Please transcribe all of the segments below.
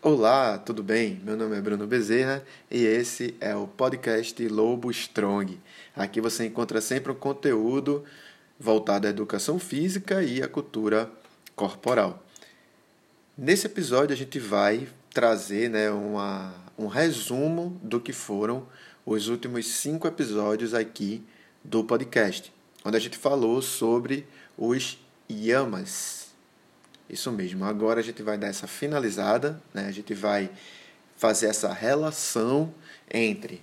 Olá, tudo bem? Meu nome é Bruno Bezerra e esse é o podcast Lobo Strong. Aqui você encontra sempre um conteúdo voltado à educação física e à cultura corporal. Nesse episódio a gente vai trazer né, uma, um resumo do que foram os últimos cinco episódios aqui do podcast, onde a gente falou sobre os yamas isso mesmo. Agora a gente vai dar essa finalizada, né? a gente vai fazer essa relação entre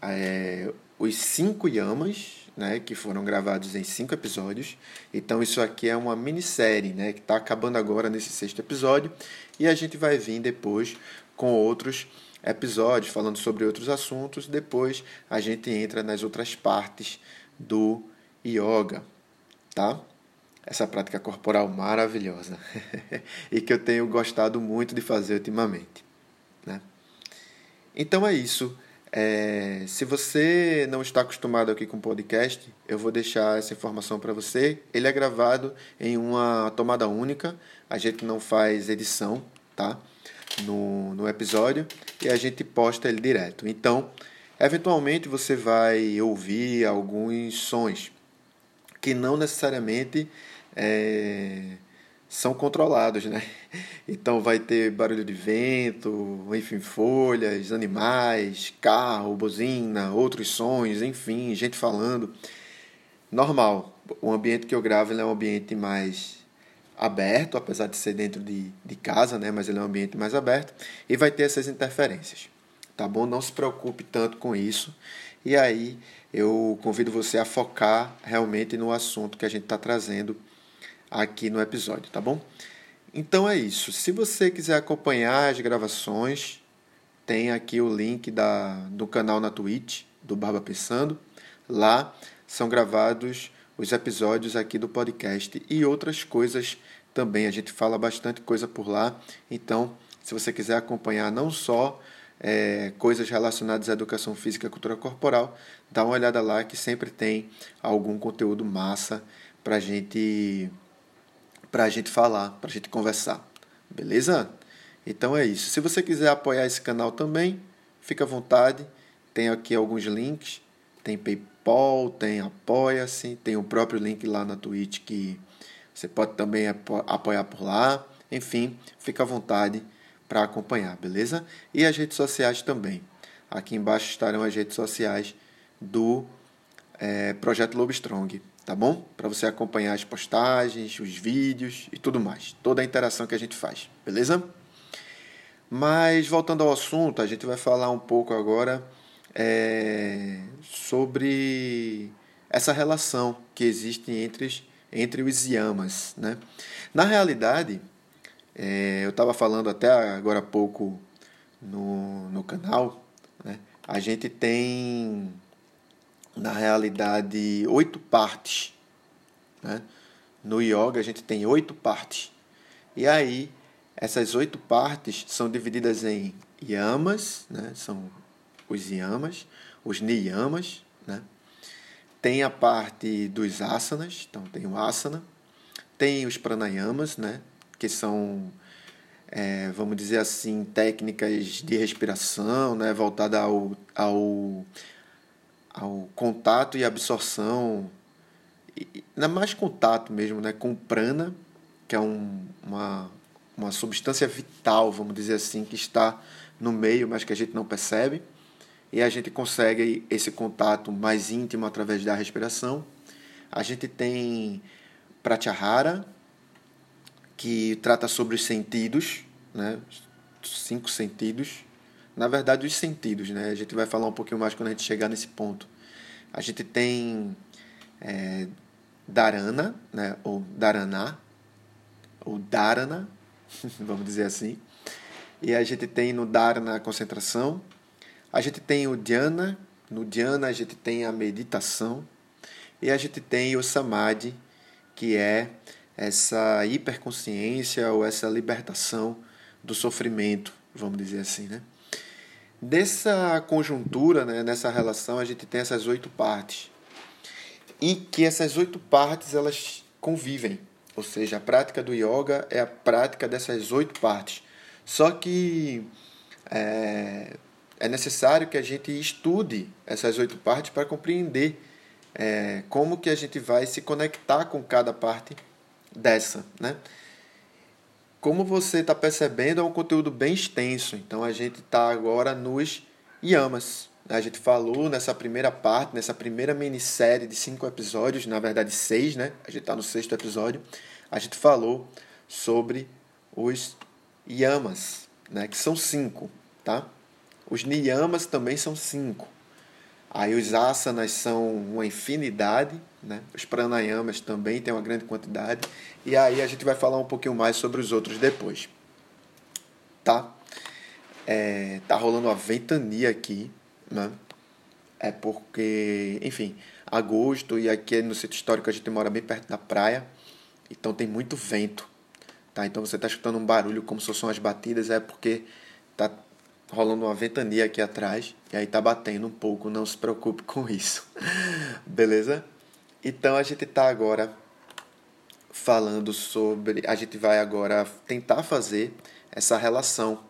é, os cinco yamas, né, que foram gravados em cinco episódios. Então isso aqui é uma minissérie, né, que está acabando agora nesse sexto episódio e a gente vai vir depois com outros episódios falando sobre outros assuntos. Depois a gente entra nas outras partes do yoga, tá? Essa prática corporal maravilhosa e que eu tenho gostado muito de fazer ultimamente. Né? Então é isso. É, se você não está acostumado aqui com podcast, eu vou deixar essa informação para você. Ele é gravado em uma tomada única, a gente não faz edição tá? no, no episódio e a gente posta ele direto. Então, eventualmente você vai ouvir alguns sons que não necessariamente é, são controlados, né? Então vai ter barulho de vento, enfim, folhas, animais, carro, buzina, outros sons, enfim, gente falando. Normal. O ambiente que eu gravo é um ambiente mais aberto, apesar de ser dentro de, de casa, né? Mas ele é um ambiente mais aberto e vai ter essas interferências, tá bom? Não se preocupe tanto com isso. E aí eu convido você a focar realmente no assunto que a gente está trazendo aqui no episódio, tá bom? Então é isso. Se você quiser acompanhar as gravações, tem aqui o link da, do canal na Twitch do Barba Pensando. Lá são gravados os episódios aqui do podcast e outras coisas também. A gente fala bastante coisa por lá. Então, se você quiser acompanhar não só é, coisas relacionadas à educação física e cultura corporal, dá uma olhada lá que sempre tem algum conteúdo massa para gente para a gente falar, para a gente conversar. Beleza? Então é isso. Se você quiser apoiar esse canal também, fica à vontade. Tem aqui alguns links. Tem PayPal, tem Apoia-se, tem o próprio link lá na Twitch que você pode também apoiar por lá. Enfim, fica à vontade para acompanhar, beleza? E as redes sociais também. Aqui embaixo estarão as redes sociais do é, Projeto Lobo Strong tá bom? Para você acompanhar as postagens, os vídeos e tudo mais, toda a interação que a gente faz, beleza? Mas voltando ao assunto, a gente vai falar um pouco agora é, sobre essa relação que existe entre, entre os yamas, né? Na realidade, é, eu estava falando até agora há pouco no, no canal, né? a gente tem na realidade, oito partes. Né? No yoga, a gente tem oito partes. E aí, essas oito partes são divididas em yamas, né? são os yamas, os niyamas. Né? Tem a parte dos asanas, então tem o asana. Tem os pranayamas, né? que são, é, vamos dizer assim, técnicas de respiração, né? voltada ao, ao ao contato e absorção, ainda mais contato mesmo, né, com prana, que é um, uma, uma substância vital, vamos dizer assim, que está no meio, mas que a gente não percebe. E a gente consegue esse contato mais íntimo através da respiração. A gente tem Pratyahara, que trata sobre os sentidos, né? cinco sentidos, na verdade, os sentidos, né? A gente vai falar um pouquinho mais quando a gente chegar nesse ponto. A gente tem é, Dharana, né? ou Dharana, ou Dharana, vamos dizer assim. E a gente tem no Dharana a concentração. A gente tem o Dhyana, no Dhyana a gente tem a meditação. E a gente tem o Samadhi, que é essa hiperconsciência ou essa libertação do sofrimento, vamos dizer assim, né? Dessa conjuntura, né, nessa relação, a gente tem essas oito partes. E que essas oito partes elas convivem. Ou seja, a prática do yoga é a prática dessas oito partes. Só que é, é necessário que a gente estude essas oito partes para compreender é, como que a gente vai se conectar com cada parte dessa, né? Como você está percebendo, é um conteúdo bem extenso. Então a gente está agora nos yamas. A gente falou nessa primeira parte, nessa primeira minissérie de cinco episódios, na verdade seis, né? A gente está no sexto episódio. A gente falou sobre os yamas, né? Que são cinco, tá? Os niyamas também são cinco. Aí os asanas são uma infinidade, né? os pranayamas também têm uma grande quantidade. E aí a gente vai falar um pouquinho mais sobre os outros depois. Tá? É, tá rolando uma ventania aqui, né? É porque, enfim, agosto e aqui no sítio histórico a gente mora bem perto da praia, então tem muito vento, tá? Então você tá escutando um barulho como se fossem as batidas, é porque tá rolando uma ventania aqui atrás e aí tá batendo um pouco, não se preocupe com isso. Beleza? Então a gente tá agora falando sobre, a gente vai agora tentar fazer essa relação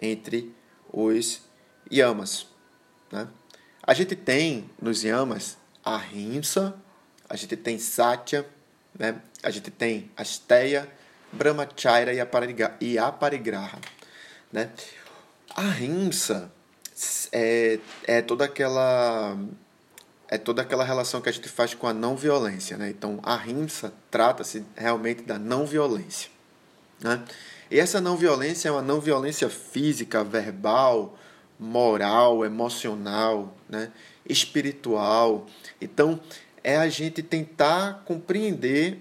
entre os yamas, né? A gente tem nos yamas a rimsa, a gente tem satya, né? A gente tem asteya, brahmacharya e aparigraha, né? A rimsa é, é toda aquela é toda aquela relação que a gente faz com a não violência, né? Então, a rimsa trata-se realmente da não violência, né? E essa não violência é uma não violência física, verbal, moral, emocional, né? espiritual. Então, é a gente tentar compreender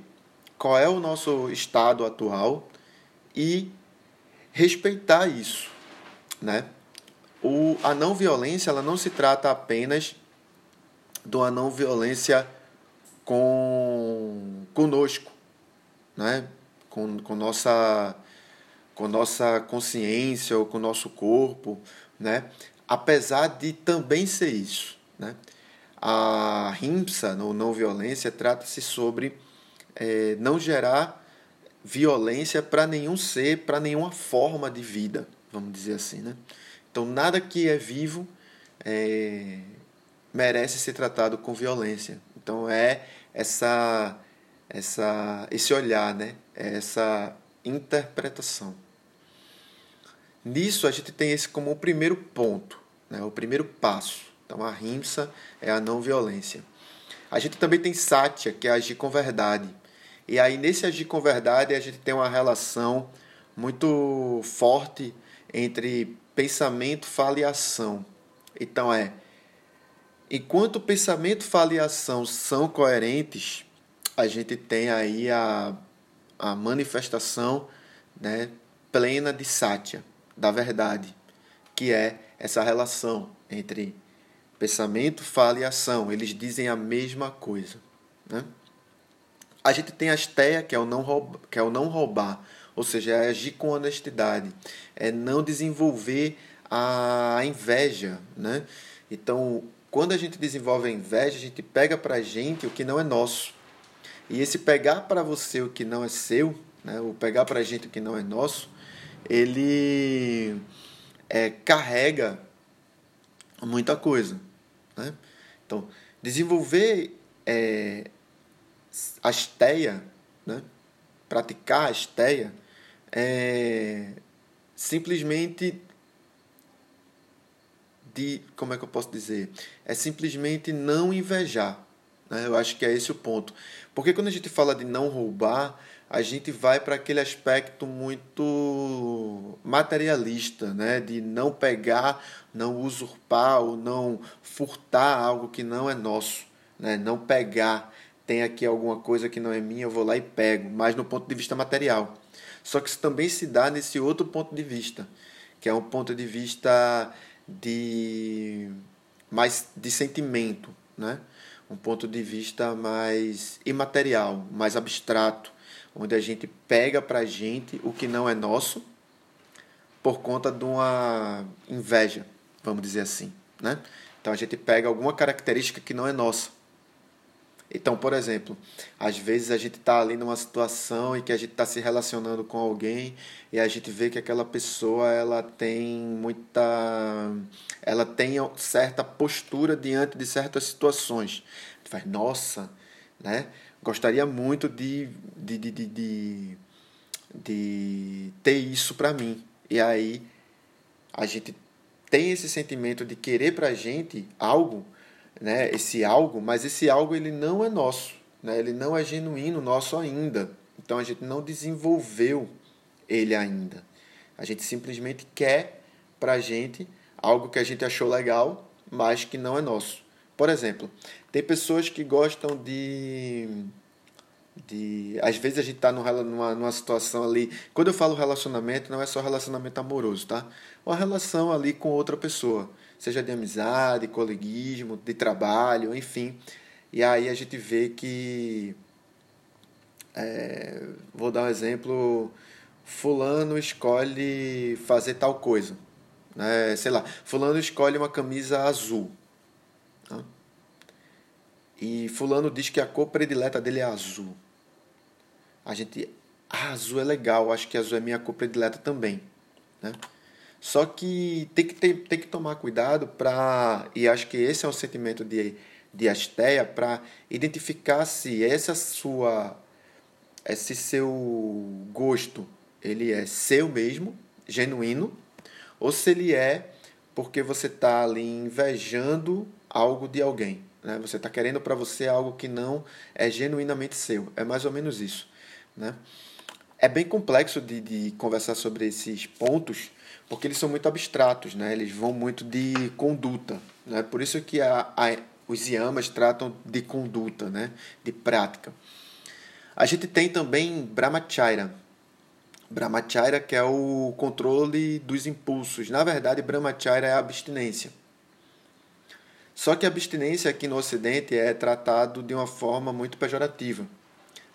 qual é o nosso estado atual e respeitar isso né? O, a não violência ela não se trata apenas de uma não violência com conosco, né? com, com, nossa, com nossa consciência ou com nosso corpo, né? apesar de também ser isso. Né? A rimsa, no não violência, trata-se sobre é, não gerar violência para nenhum ser, para nenhuma forma de vida vamos dizer assim, né? Então nada que é vivo é, merece ser tratado com violência. Então é essa essa esse olhar, né? É essa interpretação. Nisso a gente tem esse como o primeiro ponto, né? O primeiro passo. Então a rimsa é a não violência. A gente também tem satya, que é agir com verdade. E aí nesse agir com verdade a gente tem uma relação muito forte entre pensamento, fala e ação. Então é, enquanto pensamento, fala e ação são coerentes, a gente tem aí a, a manifestação né, plena de Satya, da verdade, que é essa relação entre pensamento, fala e ação. Eles dizem a mesma coisa. Né? A gente tem a asteia, que é o não que é o não roubar ou seja, é agir com honestidade, é não desenvolver a inveja, né? Então, quando a gente desenvolve a inveja, a gente pega para a gente o que não é nosso. E esse pegar para você o que não é seu, né? o pegar para a gente o que não é nosso, ele é, carrega muita coisa. Né? Então, desenvolver é, esteia, né? praticar esteia, é simplesmente de como é que eu posso dizer? É simplesmente não invejar né? eu acho que é esse o ponto. Porque quando a gente fala de não roubar a gente vai para aquele aspecto muito materialista né? De não pegar não usurpar ou não furtar algo que não é nosso né? Não pegar. Tem aqui alguma coisa que não é minha eu vou lá e pego mas no ponto de vista material só que isso também se dá nesse outro ponto de vista, que é um ponto de vista de mais de sentimento, né? Um ponto de vista mais imaterial, mais abstrato, onde a gente pega para gente o que não é nosso por conta de uma inveja, vamos dizer assim, né? Então a gente pega alguma característica que não é nossa Então, por exemplo, às vezes a gente está ali numa situação em que a gente está se relacionando com alguém e a gente vê que aquela pessoa ela tem muita, ela tem certa postura diante de certas situações. A gente faz, nossa, né? Gostaria muito de, de, de, de, de, de ter isso para mim. E aí a gente tem esse sentimento de querer para gente algo né, esse algo, mas esse algo ele não é nosso, né, ele não é genuíno nosso ainda. Então a gente não desenvolveu ele ainda. A gente simplesmente quer para a gente algo que a gente achou legal, mas que não é nosso. Por exemplo, tem pessoas que gostam de. de às vezes a gente está numa, numa situação ali. Quando eu falo relacionamento, não é só relacionamento amoroso, tá? Uma relação ali com outra pessoa seja de amizade, coleguismo, de trabalho, enfim. E aí a gente vê que. É, vou dar um exemplo. Fulano escolhe fazer tal coisa. Né? Sei lá, Fulano escolhe uma camisa azul. Né? E Fulano diz que a cor predileta dele é azul. A gente. Ah, azul é legal, acho que azul é minha cor predileta também. Né? Só que tem que, ter, tem que tomar cuidado para, e acho que esse é um sentimento de, de asteia, para identificar se essa sua, esse seu gosto, ele é seu mesmo, genuíno, ou se ele é porque você está ali invejando algo de alguém. Né? Você está querendo para você algo que não é genuinamente seu. É mais ou menos isso. Né? É bem complexo de, de conversar sobre esses pontos, porque eles são muito abstratos, né? Eles vão muito de conduta, né? Por isso que a, a, os yamas tratam de conduta, né? De prática. A gente tem também Brahmacharya. Brahmacharya que é o controle dos impulsos. Na verdade, Brahmacharya é a abstinência. Só que a abstinência aqui no Ocidente é tratado de uma forma muito pejorativa,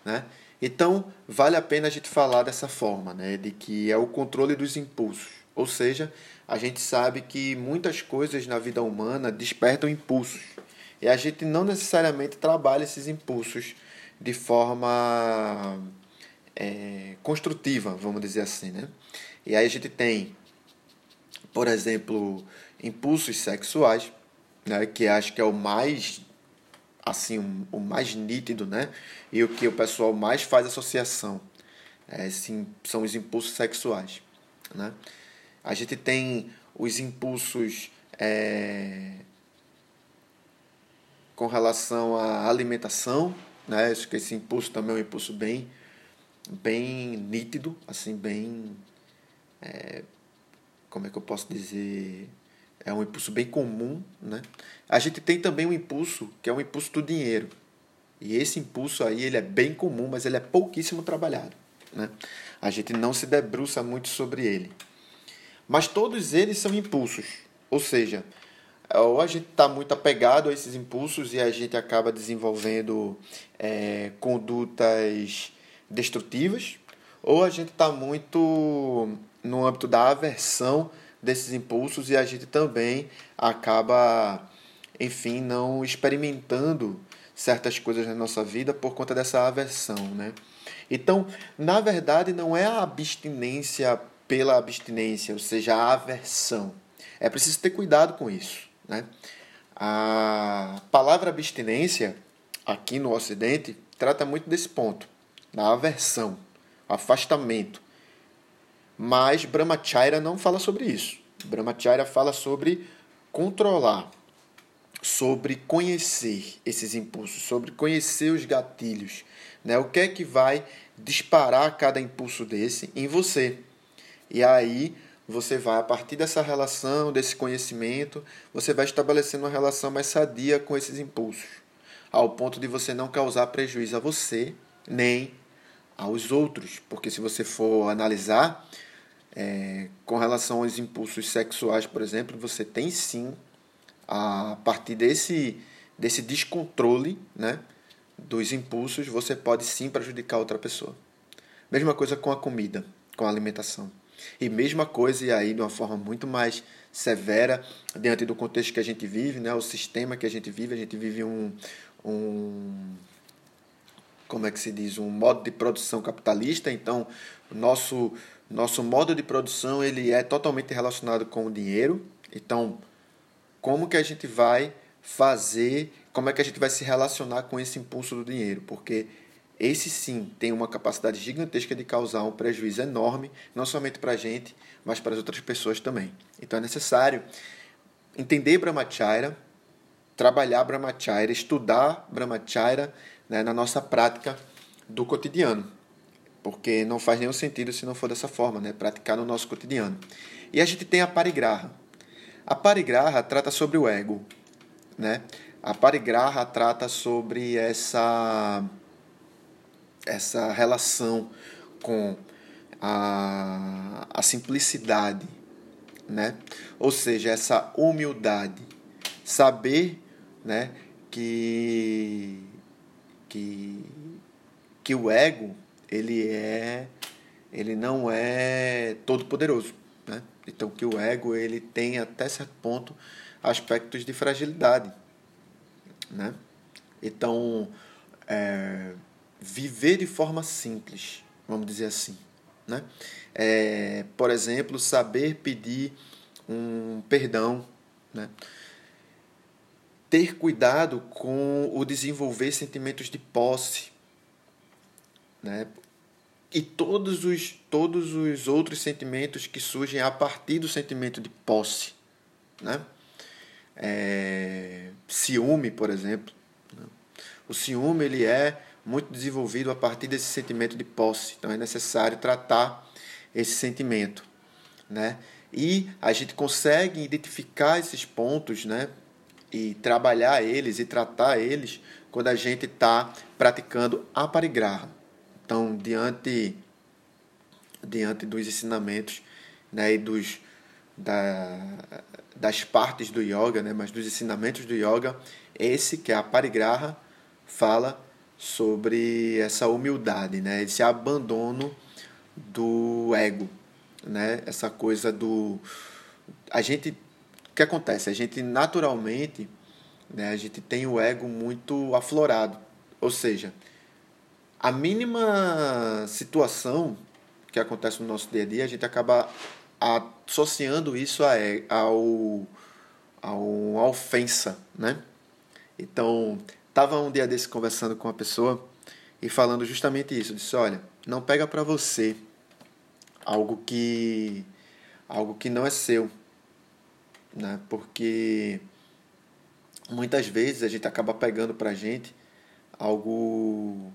né? Então, vale a pena a gente falar dessa forma, né? De que é o controle dos impulsos. Ou seja, a gente sabe que muitas coisas na vida humana despertam impulsos. E a gente não necessariamente trabalha esses impulsos de forma é, construtiva, vamos dizer assim. Né? E aí a gente tem, por exemplo, impulsos sexuais, né, que acho que é o mais assim o mais nítido, né? E o que o pessoal mais faz associação, é, sim, são os impulsos sexuais, né? A gente tem os impulsos é, com relação à alimentação, né? Acho que esse impulso também é um impulso bem, bem nítido, assim, bem. É, como é que eu posso dizer? É um impulso bem comum, né? A gente tem também um impulso que é um impulso do dinheiro. E esse impulso aí ele é bem comum, mas ele é pouquíssimo trabalhado, né? A gente não se debruça muito sobre ele. Mas todos eles são impulsos. Ou seja, ou a gente está muito apegado a esses impulsos e a gente acaba desenvolvendo é, condutas destrutivas, ou a gente está muito no âmbito da aversão desses impulsos e a gente também acaba, enfim, não experimentando certas coisas na nossa vida por conta dessa aversão, né? Então, na verdade, não é a abstinência pela abstinência, ou seja, a aversão. É preciso ter cuidado com isso. Né? A palavra abstinência, aqui no Ocidente, trata muito desse ponto, da aversão, afastamento. Mas Brahmacharya não fala sobre isso. Brahmacharya fala sobre controlar, sobre conhecer esses impulsos, sobre conhecer os gatilhos. Né? O que é que vai disparar cada impulso desse em você? E aí você vai, a partir dessa relação, desse conhecimento, você vai estabelecendo uma relação mais sadia com esses impulsos, ao ponto de você não causar prejuízo a você nem aos outros. Porque se você for analisar, é, com relação aos impulsos sexuais, por exemplo, você tem sim, a partir desse, desse descontrole né, dos impulsos, você pode sim prejudicar outra pessoa. Mesma coisa com a comida, com a alimentação. E mesma coisa, e aí de uma forma muito mais severa, diante do contexto que a gente vive, né, o sistema que a gente vive, a gente vive um, um como é que se diz, um modo de produção capitalista, então nosso nosso modo de produção ele é totalmente relacionado com o dinheiro. Então, como que a gente vai fazer, como é que a gente vai se relacionar com esse impulso do dinheiro? Porque esse sim tem uma capacidade gigantesca de causar um prejuízo enorme, não somente para a gente, mas para as outras pessoas também. Então é necessário entender Brahmacharya, trabalhar Brahmacharya, estudar Brahmacharya né, na nossa prática do cotidiano. Porque não faz nenhum sentido se não for dessa forma, né, praticar no nosso cotidiano. E a gente tem a parigraha. A parigraha trata sobre o ego. Né? A parigraha trata sobre essa, essa relação com a, a simplicidade, né? Ou seja, essa humildade, saber, né, que que que o ego ele é ele não é todo poderoso, né? Então que o ego ele tem até certo ponto aspectos de fragilidade, né? Então é, viver de forma simples, vamos dizer assim, né? É, por exemplo, saber pedir um perdão, né? ter cuidado com o desenvolver sentimentos de posse, né? e todos os, todos os outros sentimentos que surgem a partir do sentimento de posse. Né? É, ciúme, por exemplo. Né? O ciúme ele é muito desenvolvido a partir desse sentimento de posse. Então é necessário tratar esse sentimento, né? E a gente consegue identificar esses pontos, né? E trabalhar eles e tratar eles quando a gente está praticando a parigraha. Então, diante diante dos ensinamentos, né? E dos da, das partes do yoga, né? Mas dos ensinamentos do yoga, esse que é a parigraha fala sobre essa humildade, né? Esse abandono do ego, né? Essa coisa do a gente o que acontece? A gente naturalmente, né, a gente tem o ego muito aflorado. Ou seja, a mínima situação que acontece no nosso dia a dia, a gente acaba associando isso a, ao, a ofensa, né? Então, tava um dia desse conversando com uma pessoa e falando justamente isso. disse, olha, não pega para você algo que algo que não é seu, né? Porque muitas vezes a gente acaba pegando para gente algo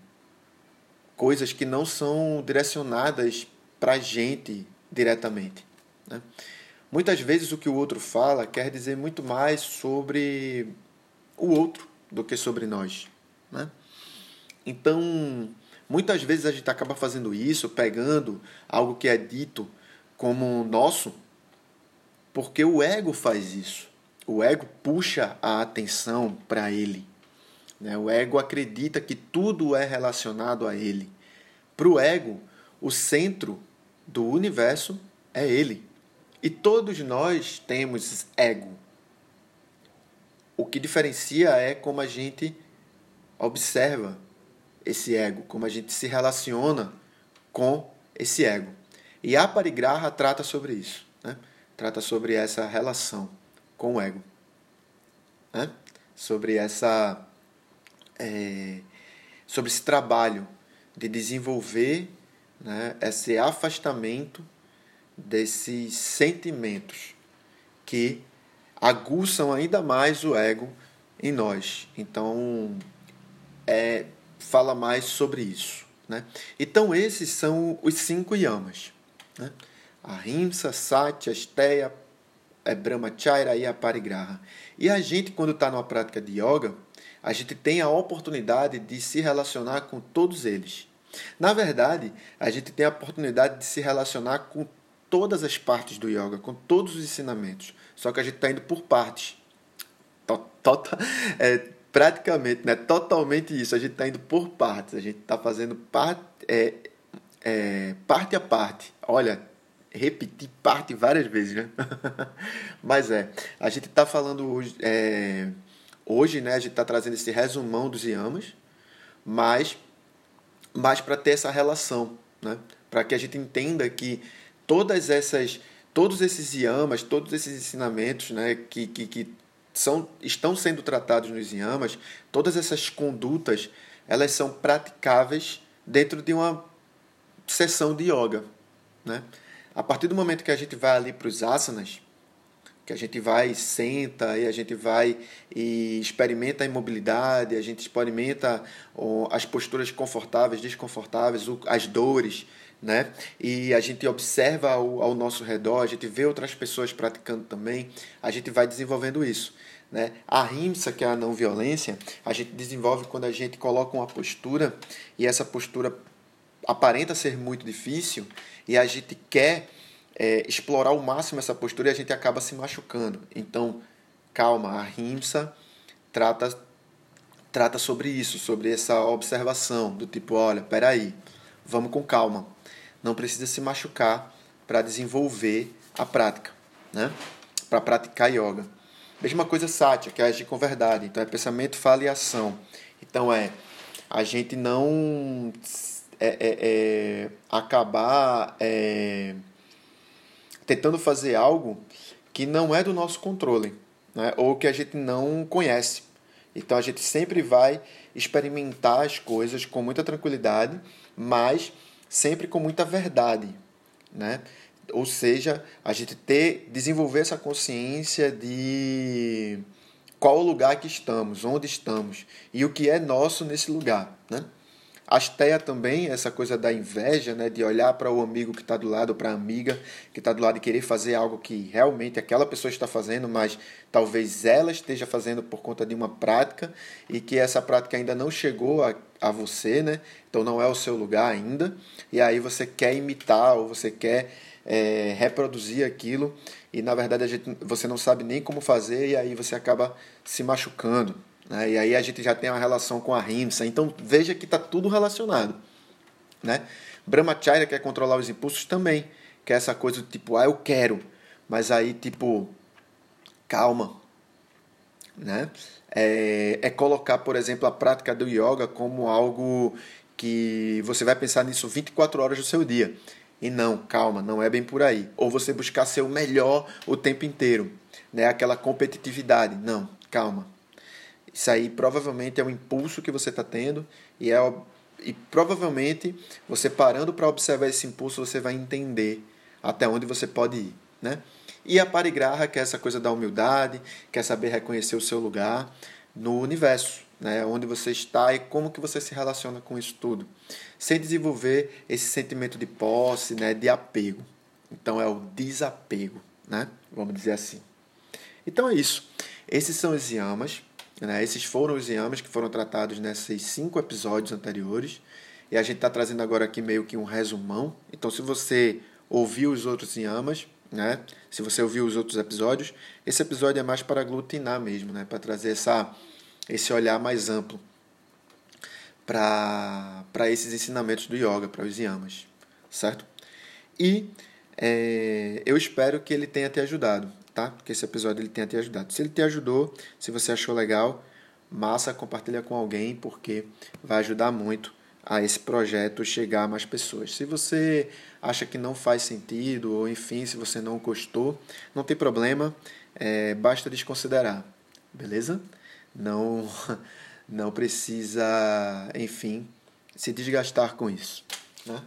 coisas que não são direcionadas para a gente diretamente. Né? Muitas vezes o que o outro fala quer dizer muito mais sobre o outro do que sobre nós. Né? Então, muitas vezes a gente acaba fazendo isso, pegando algo que é dito como nosso, porque o ego faz isso. O ego puxa a atenção para ele. Né? O ego acredita que tudo é relacionado a ele. Para o ego, o centro do universo é ele. E todos nós temos ego. Que diferencia é como a gente observa esse ego, como a gente se relaciona com esse ego. E a parigraha trata sobre isso, né? trata sobre essa relação com o ego, né? sobre essa é, sobre esse trabalho de desenvolver né, esse afastamento desses sentimentos que aguçam ainda mais o ego em nós. Então, é, fala mais sobre isso. Né? Então, esses são os cinco yamas. Né? Ahimsa, Satya, Asteya, é Brahmacharya e a Parigraha. E a gente, quando está numa prática de yoga, a gente tem a oportunidade de se relacionar com todos eles. Na verdade, a gente tem a oportunidade de se relacionar com todas as partes do yoga, com todos os ensinamentos. Só que a gente está indo por partes. Tota, é, praticamente, né? Totalmente isso. A gente está indo por partes. A gente está fazendo parte, é, é, parte a parte. Olha, repetir parte várias vezes, né? Mas é, a gente está falando hoje, é, Hoje, né, a gente está trazendo esse resumão dos yamas, mas, mas para ter essa relação, né? para que a gente entenda que todas essas, todos esses yamas, todos esses ensinamentos né, que, que, que são, estão sendo tratados nos yamas, todas essas condutas, elas são praticáveis dentro de uma sessão de yoga. Né? A partir do momento que a gente vai ali para os asanas, que a gente vai, senta e a gente vai e experimenta a imobilidade, a gente experimenta as posturas confortáveis, desconfortáveis, as dores, né? E a gente observa ao, ao nosso redor, a gente vê outras pessoas praticando também, a gente vai desenvolvendo isso. Né? A rimsa, que é a não violência, a gente desenvolve quando a gente coloca uma postura e essa postura aparenta ser muito difícil e a gente quer é, explorar ao máximo essa postura e a gente acaba se machucando. Então, calma, a rimsa trata, trata sobre isso, sobre essa observação do tipo, olha, peraí, vamos com calma. Não precisa se machucar para desenvolver a prática, né? para praticar yoga. Mesma coisa Satya, que é agir com verdade. Então é pensamento, fala e ação. Então é a gente não é, é, é acabar é, tentando fazer algo que não é do nosso controle, né? ou que a gente não conhece. Então a gente sempre vai experimentar as coisas com muita tranquilidade, mas sempre com muita verdade, né? Ou seja, a gente ter desenvolver essa consciência de qual o lugar que estamos, onde estamos e o que é nosso nesse lugar, né? Asteia também, essa coisa da inveja, né, de olhar para o amigo que está do lado, para a amiga que está do lado e querer fazer algo que realmente aquela pessoa está fazendo, mas talvez ela esteja fazendo por conta de uma prática e que essa prática ainda não chegou a, a você, né? Então não é o seu lugar ainda. E aí você quer imitar ou você quer é, reproduzir aquilo e na verdade gente, você não sabe nem como fazer e aí você acaba se machucando. Né? E aí a gente já tem uma relação com a rimsa. Então veja que está tudo relacionado. Né? Brahmacharya quer controlar os impulsos também. Que é essa coisa do tipo, ah, eu quero. Mas aí, tipo, calma. Né? É, é colocar, por exemplo, a prática do yoga como algo que você vai pensar nisso 24 horas do seu dia. E não, calma, não é bem por aí. Ou você buscar ser o melhor o tempo inteiro. Né? Aquela competitividade. Não, calma. Isso aí provavelmente é um impulso que você está tendo e, é, e provavelmente você parando para observar esse impulso você vai entender até onde você pode ir, né? E a parigraha, que é essa coisa da humildade, quer saber reconhecer o seu lugar no universo, né? Onde você está e como que você se relaciona com isso tudo, sem desenvolver esse sentimento de posse, né? De apego. Então é o desapego, né? Vamos dizer assim. Então é isso. Esses são os yamas. Né? Esses foram os yamas que foram tratados nesses cinco episódios anteriores. E a gente está trazendo agora aqui meio que um resumão. Então, se você ouviu os outros yamas, né? se você ouviu os outros episódios, esse episódio é mais para aglutinar mesmo, né? para trazer essa, esse olhar mais amplo para esses ensinamentos do yoga, para os yamas, certo? E é, eu espero que ele tenha te ajudado tá? Que esse episódio ele tenha te ajudado. Se ele te ajudou, se você achou legal, massa, compartilha com alguém, porque vai ajudar muito a esse projeto chegar a mais pessoas. Se você acha que não faz sentido, ou enfim, se você não gostou, não tem problema, é, basta desconsiderar, beleza? Não, não precisa, enfim, se desgastar com isso. Né?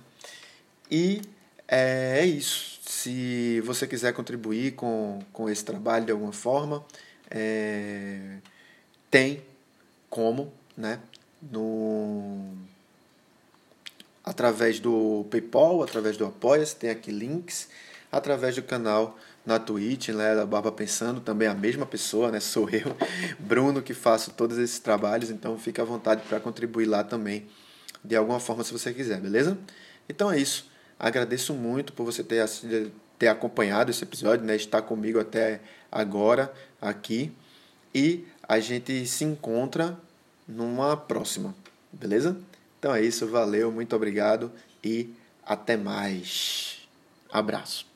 E é, é isso. Se você quiser contribuir com, com esse trabalho de alguma forma, é, tem como, né? No, através do PayPal, através do Apoia-se, tem aqui links, através do canal na Twitch, né, da Barba Pensando, também a mesma pessoa, né, sou eu, Bruno, que faço todos esses trabalhos, então fica à vontade para contribuir lá também, de alguma forma, se você quiser, beleza? Então é isso. Agradeço muito por você ter, ter acompanhado esse episódio, né? estar comigo até agora aqui. E a gente se encontra numa próxima, beleza? Então é isso, valeu, muito obrigado e até mais. Abraço.